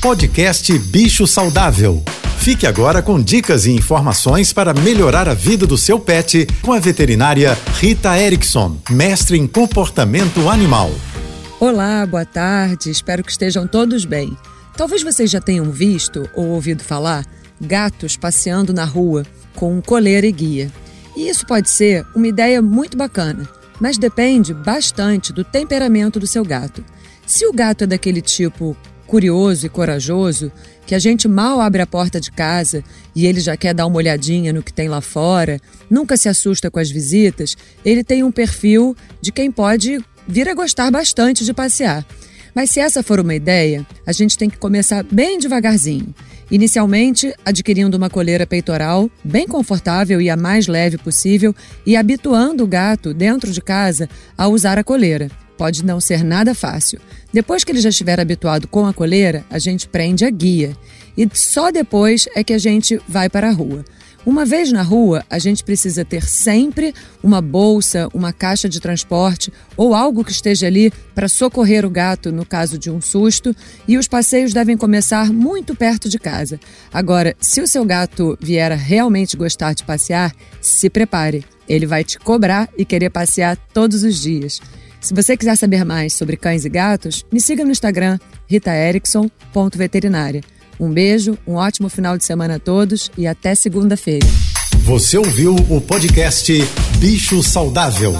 Podcast Bicho Saudável. Fique agora com dicas e informações para melhorar a vida do seu pet com a veterinária Rita Erickson, mestre em comportamento animal. Olá, boa tarde, espero que estejam todos bem. Talvez vocês já tenham visto ou ouvido falar gatos passeando na rua com coleira e guia. E isso pode ser uma ideia muito bacana, mas depende bastante do temperamento do seu gato. Se o gato é daquele tipo curioso e corajoso, que a gente mal abre a porta de casa e ele já quer dar uma olhadinha no que tem lá fora, nunca se assusta com as visitas, ele tem um perfil de quem pode vir a gostar bastante de passear. Mas se essa for uma ideia, a gente tem que começar bem devagarzinho. Inicialmente, adquirindo uma coleira peitoral bem confortável e a mais leve possível e habituando o gato dentro de casa a usar a coleira. Pode não ser nada fácil. Depois que ele já estiver habituado com a coleira, a gente prende a guia. E só depois é que a gente vai para a rua. Uma vez na rua, a gente precisa ter sempre uma bolsa, uma caixa de transporte ou algo que esteja ali para socorrer o gato no caso de um susto, e os passeios devem começar muito perto de casa. Agora, se o seu gato vier a realmente gostar de passear, se prepare. Ele vai te cobrar e querer passear todos os dias. Se você quiser saber mais sobre cães e gatos, me siga no Instagram ritaerickson.veterinária. Um beijo, um ótimo final de semana a todos e até segunda-feira. Você ouviu o podcast Bicho Saudável.